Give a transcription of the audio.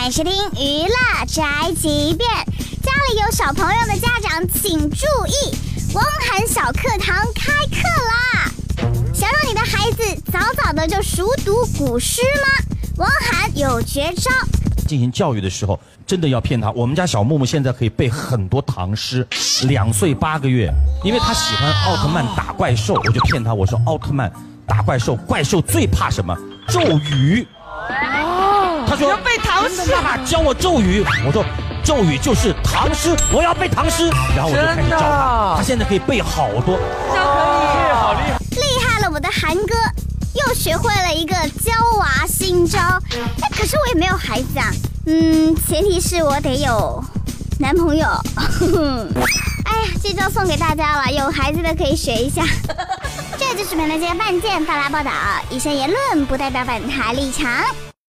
欢迎收听娱乐宅急便。家里有小朋友的家长请注意，汪涵小课堂开课啦！想让你的孩子早早的就熟读古诗吗？汪涵有绝招。进行教育的时候，真的要骗他。我们家小木木现在可以背很多唐诗，两岁八个月，因为他喜欢奥特曼打怪兽，我就骗他，我说奥特曼打怪兽，怪兽最怕什么？咒语。他说要背唐诗爸爸教我咒语，我说咒语就是唐诗，我要背唐诗，然后我就开始教他，他现在可以背好多。可以，好厉害！厉害了，我的韩哥又学会了一个教娃新招。哎，可是我也没有孩子啊。嗯，前提是我得有男朋友。哎呀，这招送给大家了，有孩子的可以学一下。这就是本台半件发来报道，以上言论不代表本台立场。